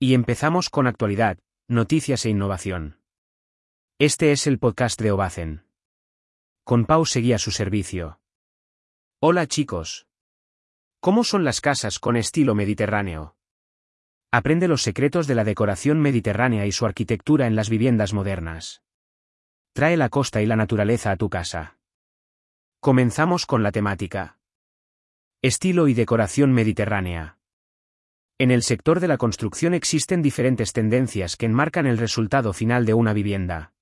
Y empezamos con actualidad, noticias e innovación. Este es el podcast de Obacen. Con Pau seguía su servicio. Hola chicos. ¿Cómo son las casas con estilo mediterráneo? Aprende los secretos de la decoración mediterránea y su arquitectura en las viviendas modernas. Trae la costa y la naturaleza a tu casa. Comenzamos con la temática. Estilo y decoración mediterránea. En el sector de la construcción existen diferentes tendencias que enmarcan el resultado final de una vivienda.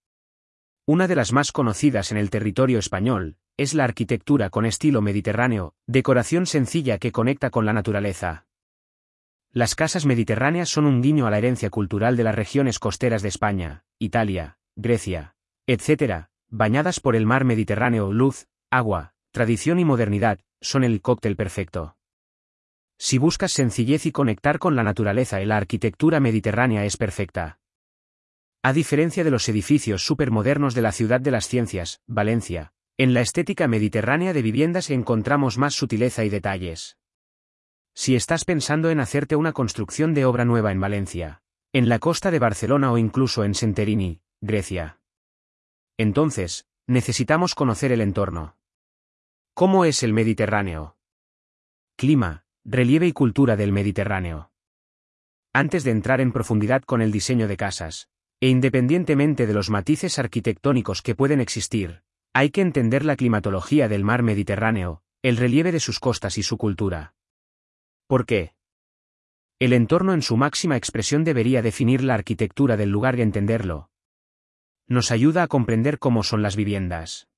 Una de las más conocidas en el territorio español, es la arquitectura con estilo mediterráneo, decoración sencilla que conecta con la naturaleza. Las casas mediterráneas son un guiño a la herencia cultural de las regiones costeras de España, Italia, Grecia, etc., bañadas por el mar Mediterráneo, luz, agua, tradición y modernidad, son el cóctel perfecto. Si buscas sencillez y conectar con la naturaleza la arquitectura mediterránea es perfecta. A diferencia de los edificios supermodernos de la ciudad de las ciencias, Valencia, en la estética mediterránea de viviendas encontramos más sutileza y detalles. Si estás pensando en hacerte una construcción de obra nueva en Valencia, en la costa de Barcelona o incluso en Senterini, Grecia. Entonces, necesitamos conocer el entorno. ¿Cómo es el Mediterráneo? Clima, relieve y cultura del Mediterráneo. Antes de entrar en profundidad con el diseño de casas, e independientemente de los matices arquitectónicos que pueden existir, hay que entender la climatología del mar Mediterráneo, el relieve de sus costas y su cultura. ¿Por qué? El entorno en su máxima expresión debería definir la arquitectura del lugar y entenderlo. Nos ayuda a comprender cómo son las viviendas.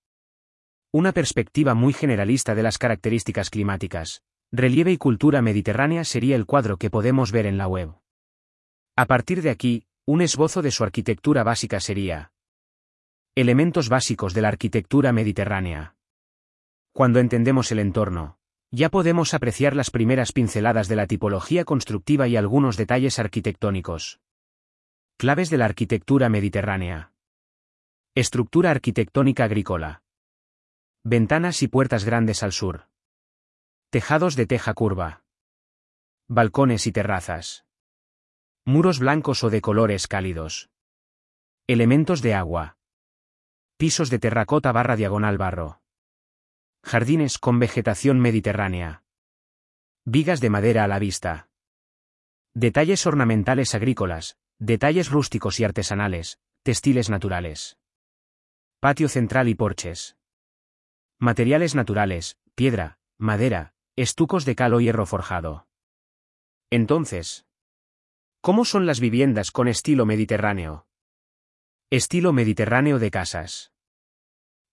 Una perspectiva muy generalista de las características climáticas, relieve y cultura mediterránea sería el cuadro que podemos ver en la web. A partir de aquí, un esbozo de su arquitectura básica sería. Elementos básicos de la arquitectura mediterránea. Cuando entendemos el entorno, ya podemos apreciar las primeras pinceladas de la tipología constructiva y algunos detalles arquitectónicos. Claves de la arquitectura mediterránea. Estructura arquitectónica agrícola. Ventanas y puertas grandes al sur. Tejados de teja curva. Balcones y terrazas. Muros blancos o de colores cálidos. Elementos de agua. Pisos de terracota barra diagonal barro. Jardines con vegetación mediterránea. Vigas de madera a la vista. Detalles ornamentales agrícolas, detalles rústicos y artesanales, textiles naturales. Patio central y porches. Materiales naturales, piedra, madera, estucos de cal o hierro forjado. Entonces, ¿Cómo son las viviendas con estilo mediterráneo? Estilo mediterráneo de casas.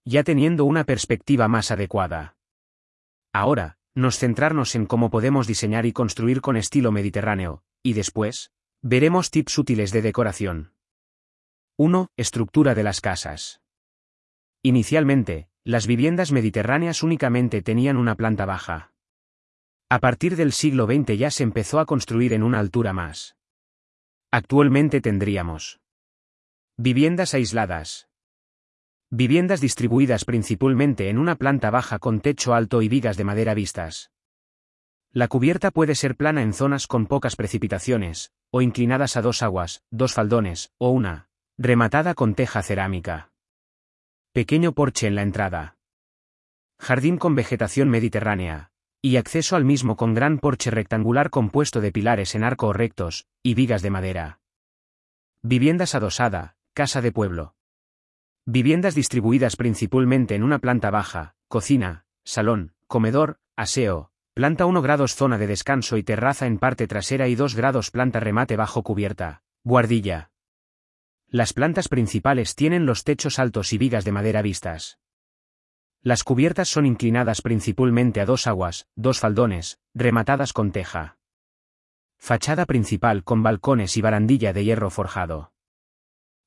Ya teniendo una perspectiva más adecuada. Ahora, nos centrarnos en cómo podemos diseñar y construir con estilo mediterráneo, y después, veremos tips útiles de decoración. 1. Estructura de las casas. Inicialmente, las viviendas mediterráneas únicamente tenían una planta baja. A partir del siglo XX ya se empezó a construir en una altura más. Actualmente tendríamos viviendas aisladas. Viviendas distribuidas principalmente en una planta baja con techo alto y vigas de madera vistas. La cubierta puede ser plana en zonas con pocas precipitaciones, o inclinadas a dos aguas, dos faldones, o una, rematada con teja cerámica. Pequeño porche en la entrada. Jardín con vegetación mediterránea, y acceso al mismo con gran porche rectangular compuesto de pilares en arco rectos, y vigas de madera. Viviendas adosada, casa de pueblo. Viviendas distribuidas principalmente en una planta baja, cocina, salón, comedor, aseo, planta 1 grados zona de descanso y terraza en parte trasera y 2 grados planta remate bajo cubierta, guardilla. Las plantas principales tienen los techos altos y vigas de madera vistas. Las cubiertas son inclinadas principalmente a dos aguas, dos faldones, rematadas con teja. Fachada principal con balcones y barandilla de hierro forjado.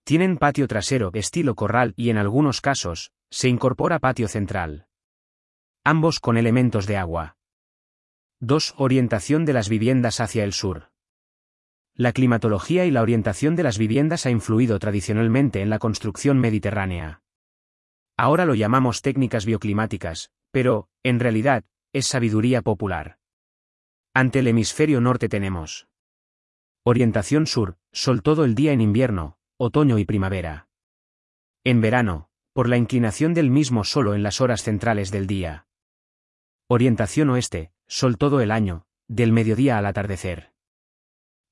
Tienen patio trasero estilo corral y en algunos casos, se incorpora patio central. Ambos con elementos de agua. 2. Orientación de las viviendas hacia el sur. La climatología y la orientación de las viviendas ha influido tradicionalmente en la construcción mediterránea. Ahora lo llamamos técnicas bioclimáticas, pero, en realidad, es sabiduría popular. Ante el hemisferio norte tenemos Orientación sur, sol todo el día en invierno, otoño y primavera. En verano, por la inclinación del mismo solo en las horas centrales del día. Orientación oeste, sol todo el año, del mediodía al atardecer.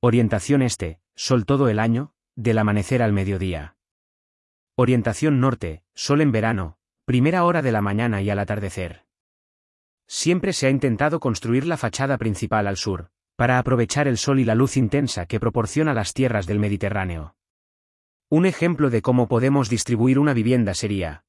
Orientación este, sol todo el año, del amanecer al mediodía. Orientación norte, sol en verano, primera hora de la mañana y al atardecer. Siempre se ha intentado construir la fachada principal al sur, para aprovechar el sol y la luz intensa que proporciona las tierras del Mediterráneo. Un ejemplo de cómo podemos distribuir una vivienda sería.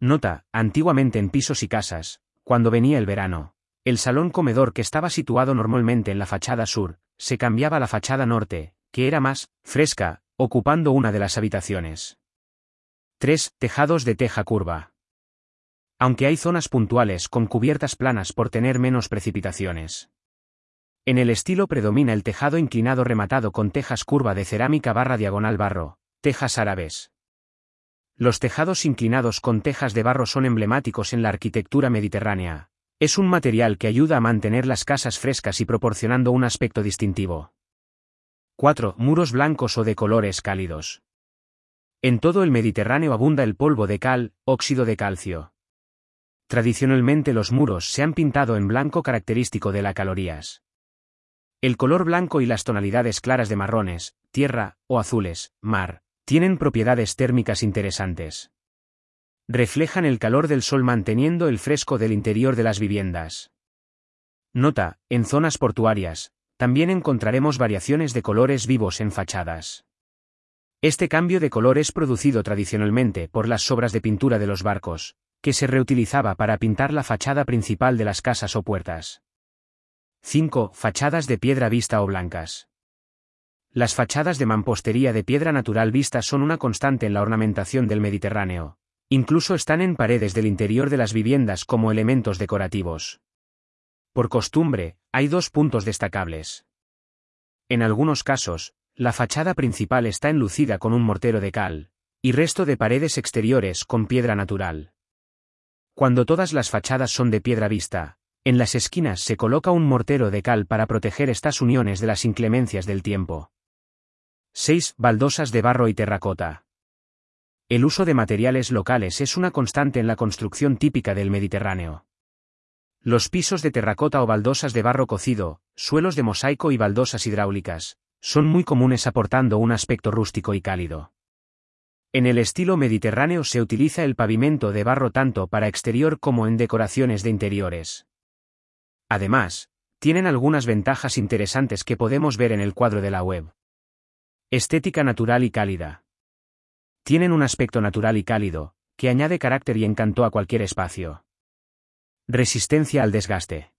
Nota, antiguamente en pisos y casas, cuando venía el verano, el salón comedor que estaba situado normalmente en la fachada sur, se cambiaba a la fachada norte, que era más fresca, ocupando una de las habitaciones. 3. Tejados de teja curva. Aunque hay zonas puntuales con cubiertas planas por tener menos precipitaciones. En el estilo predomina el tejado inclinado rematado con tejas curva de cerámica barra diagonal barro, tejas árabes. Los tejados inclinados con tejas de barro son emblemáticos en la arquitectura mediterránea. Es un material que ayuda a mantener las casas frescas y proporcionando un aspecto distintivo. 4. Muros blancos o de colores cálidos. En todo el Mediterráneo abunda el polvo de cal, óxido de calcio. Tradicionalmente los muros se han pintado en blanco característico de la calorías. El color blanco y las tonalidades claras de marrones, tierra, o azules, mar, tienen propiedades térmicas interesantes. Reflejan el calor del sol manteniendo el fresco del interior de las viviendas. Nota, en zonas portuarias, también encontraremos variaciones de colores vivos en fachadas. Este cambio de color es producido tradicionalmente por las sobras de pintura de los barcos, que se reutilizaba para pintar la fachada principal de las casas o puertas. 5. Fachadas de piedra vista o blancas. Las fachadas de mampostería de piedra natural vista son una constante en la ornamentación del Mediterráneo. Incluso están en paredes del interior de las viviendas como elementos decorativos. Por costumbre, hay dos puntos destacables. En algunos casos, la fachada principal está enlucida con un mortero de cal, y resto de paredes exteriores con piedra natural. Cuando todas las fachadas son de piedra vista, en las esquinas se coloca un mortero de cal para proteger estas uniones de las inclemencias del tiempo. 6. Baldosas de barro y terracota. El uso de materiales locales es una constante en la construcción típica del Mediterráneo. Los pisos de terracota o baldosas de barro cocido, suelos de mosaico y baldosas hidráulicas, son muy comunes aportando un aspecto rústico y cálido. En el estilo mediterráneo se utiliza el pavimento de barro tanto para exterior como en decoraciones de interiores. Además, tienen algunas ventajas interesantes que podemos ver en el cuadro de la web. Estética natural y cálida. Tienen un aspecto natural y cálido, que añade carácter y encanto a cualquier espacio. Resistencia al desgaste.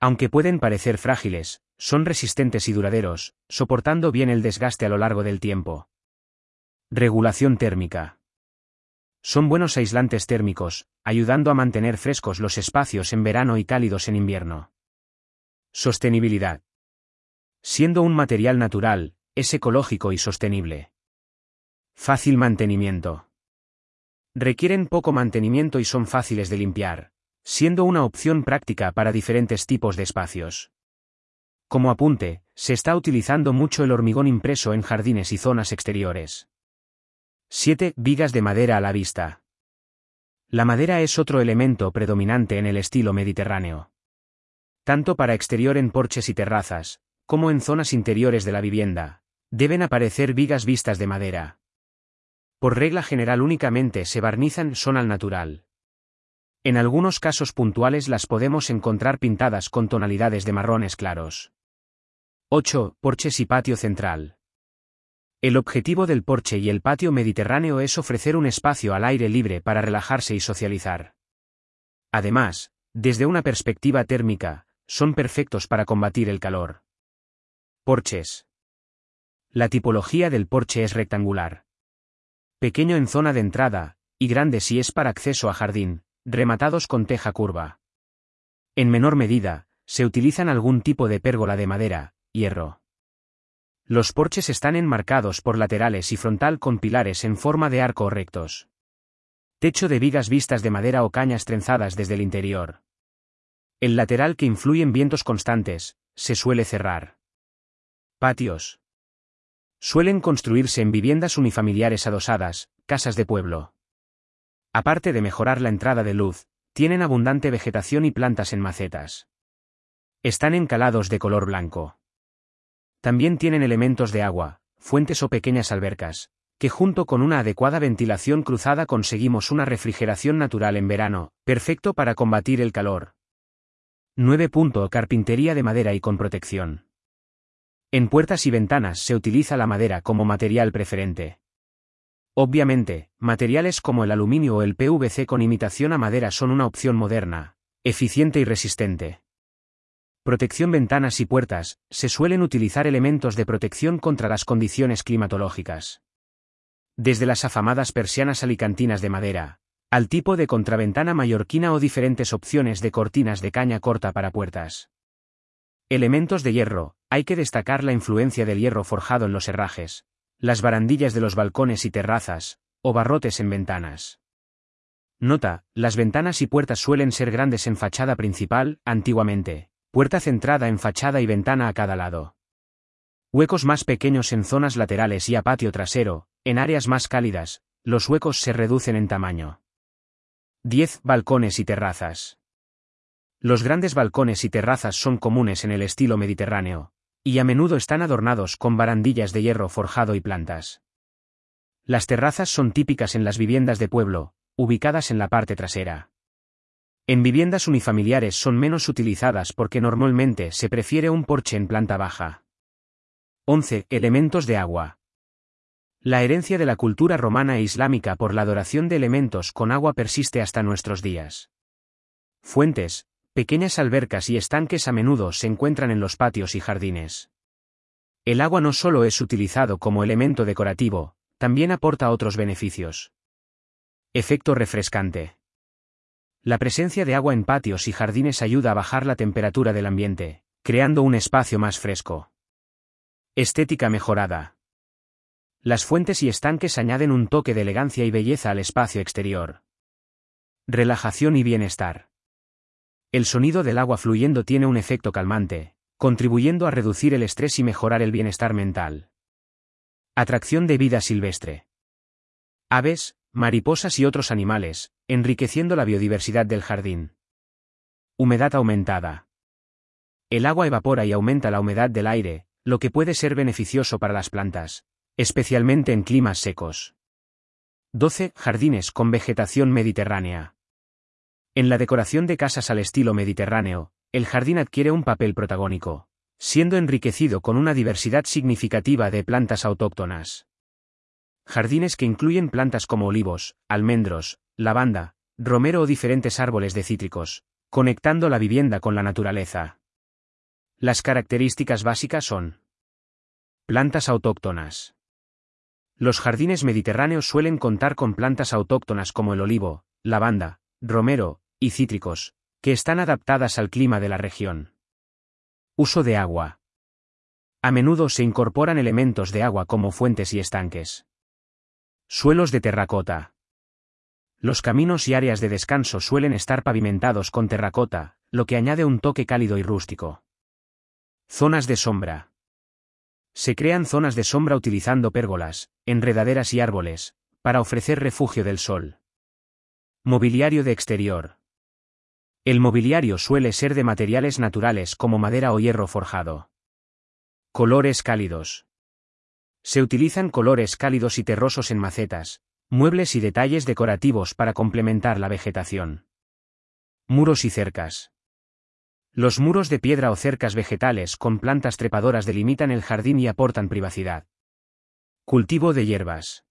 Aunque pueden parecer frágiles, son resistentes y duraderos, soportando bien el desgaste a lo largo del tiempo. Regulación térmica. Son buenos aislantes térmicos, ayudando a mantener frescos los espacios en verano y cálidos en invierno. Sostenibilidad. Siendo un material natural, es ecológico y sostenible. Fácil mantenimiento. Requieren poco mantenimiento y son fáciles de limpiar, siendo una opción práctica para diferentes tipos de espacios. Como apunte, se está utilizando mucho el hormigón impreso en jardines y zonas exteriores. 7. Vigas de madera a la vista. La madera es otro elemento predominante en el estilo mediterráneo. Tanto para exterior en porches y terrazas, como en zonas interiores de la vivienda, deben aparecer vigas vistas de madera. Por regla general únicamente se barnizan son al natural. En algunos casos puntuales las podemos encontrar pintadas con tonalidades de marrones claros. 8. Porches y patio central. El objetivo del porche y el patio mediterráneo es ofrecer un espacio al aire libre para relajarse y socializar. Además, desde una perspectiva térmica, son perfectos para combatir el calor. Porches. La tipología del porche es rectangular. Pequeño en zona de entrada, y grande si es para acceso a jardín, rematados con teja curva. En menor medida, se utilizan algún tipo de pérgola de madera, hierro. Los porches están enmarcados por laterales y frontal con pilares en forma de arco rectos. Techo de vigas vistas de madera o cañas trenzadas desde el interior. El lateral que influye en vientos constantes, se suele cerrar. Patios. Suelen construirse en viviendas unifamiliares adosadas, casas de pueblo. Aparte de mejorar la entrada de luz, tienen abundante vegetación y plantas en macetas. Están encalados de color blanco. También tienen elementos de agua, fuentes o pequeñas albercas, que junto con una adecuada ventilación cruzada conseguimos una refrigeración natural en verano, perfecto para combatir el calor. 9. Carpintería de madera y con protección. En puertas y ventanas se utiliza la madera como material preferente. Obviamente, materiales como el aluminio o el PVC con imitación a madera son una opción moderna, eficiente y resistente. Protección ventanas y puertas, se suelen utilizar elementos de protección contra las condiciones climatológicas. Desde las afamadas persianas alicantinas de madera, al tipo de contraventana mallorquina o diferentes opciones de cortinas de caña corta para puertas. Elementos de hierro, hay que destacar la influencia del hierro forjado en los herrajes, las barandillas de los balcones y terrazas, o barrotes en ventanas. Nota, las ventanas y puertas suelen ser grandes en fachada principal, antiguamente, Puerta centrada en fachada y ventana a cada lado. Huecos más pequeños en zonas laterales y a patio trasero, en áreas más cálidas, los huecos se reducen en tamaño. 10. Balcones y terrazas. Los grandes balcones y terrazas son comunes en el estilo mediterráneo, y a menudo están adornados con barandillas de hierro forjado y plantas. Las terrazas son típicas en las viviendas de pueblo, ubicadas en la parte trasera. En viviendas unifamiliares son menos utilizadas porque normalmente se prefiere un porche en planta baja. 11. Elementos de agua. La herencia de la cultura romana e islámica por la adoración de elementos con agua persiste hasta nuestros días. Fuentes, pequeñas albercas y estanques a menudo se encuentran en los patios y jardines. El agua no solo es utilizado como elemento decorativo, también aporta otros beneficios. Efecto refrescante. La presencia de agua en patios y jardines ayuda a bajar la temperatura del ambiente, creando un espacio más fresco. Estética mejorada. Las fuentes y estanques añaden un toque de elegancia y belleza al espacio exterior. Relajación y bienestar. El sonido del agua fluyendo tiene un efecto calmante, contribuyendo a reducir el estrés y mejorar el bienestar mental. Atracción de vida silvestre. Aves, mariposas y otros animales, enriqueciendo la biodiversidad del jardín. Humedad aumentada. El agua evapora y aumenta la humedad del aire, lo que puede ser beneficioso para las plantas, especialmente en climas secos. 12. Jardines con vegetación mediterránea. En la decoración de casas al estilo mediterráneo, el jardín adquiere un papel protagónico, siendo enriquecido con una diversidad significativa de plantas autóctonas. Jardines que incluyen plantas como olivos, almendros, lavanda, romero o diferentes árboles de cítricos, conectando la vivienda con la naturaleza. Las características básicas son plantas autóctonas. Los jardines mediterráneos suelen contar con plantas autóctonas como el olivo, lavanda, romero, y cítricos, que están adaptadas al clima de la región. Uso de agua. A menudo se incorporan elementos de agua como fuentes y estanques. Suelos de terracota. Los caminos y áreas de descanso suelen estar pavimentados con terracota, lo que añade un toque cálido y rústico. Zonas de sombra. Se crean zonas de sombra utilizando pérgolas, enredaderas y árboles, para ofrecer refugio del sol. Mobiliario de exterior. El mobiliario suele ser de materiales naturales como madera o hierro forjado. Colores cálidos. Se utilizan colores cálidos y terrosos en macetas, muebles y detalles decorativos para complementar la vegetación. Muros y cercas. Los muros de piedra o cercas vegetales con plantas trepadoras delimitan el jardín y aportan privacidad. Cultivo de hierbas.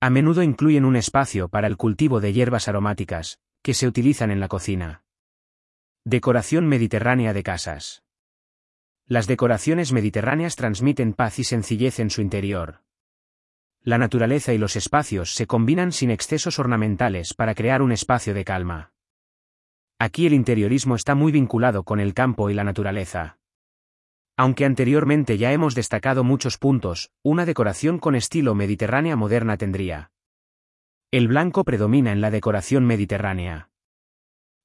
A menudo incluyen un espacio para el cultivo de hierbas aromáticas, que se utilizan en la cocina. Decoración mediterránea de casas. Las decoraciones mediterráneas transmiten paz y sencillez en su interior. La naturaleza y los espacios se combinan sin excesos ornamentales para crear un espacio de calma. Aquí el interiorismo está muy vinculado con el campo y la naturaleza. Aunque anteriormente ya hemos destacado muchos puntos, una decoración con estilo mediterránea moderna tendría. El blanco predomina en la decoración mediterránea.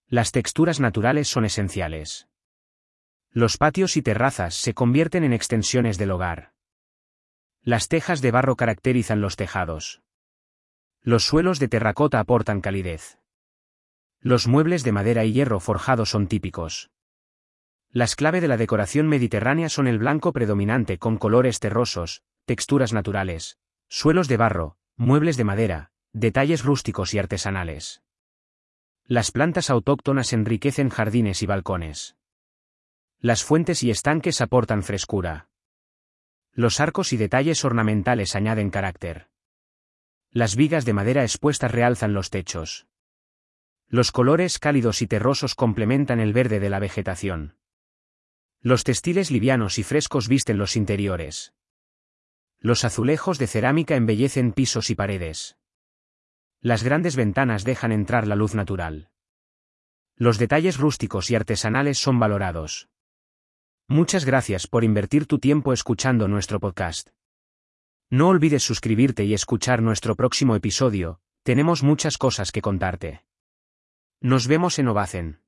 Las texturas naturales son esenciales. Los patios y terrazas se convierten en extensiones del hogar. Las tejas de barro caracterizan los tejados. Los suelos de terracota aportan calidez. Los muebles de madera y hierro forjado son típicos. Las clave de la decoración mediterránea son el blanco predominante con colores terrosos, texturas naturales, suelos de barro, muebles de madera, detalles rústicos y artesanales. Las plantas autóctonas enriquecen jardines y balcones. Las fuentes y estanques aportan frescura. Los arcos y detalles ornamentales añaden carácter. Las vigas de madera expuestas realzan los techos. Los colores cálidos y terrosos complementan el verde de la vegetación. Los textiles livianos y frescos visten los interiores. Los azulejos de cerámica embellecen pisos y paredes. Las grandes ventanas dejan entrar la luz natural. Los detalles rústicos y artesanales son valorados. Muchas gracias por invertir tu tiempo escuchando nuestro podcast. No olvides suscribirte y escuchar nuestro próximo episodio, tenemos muchas cosas que contarte. Nos vemos en Ovacen.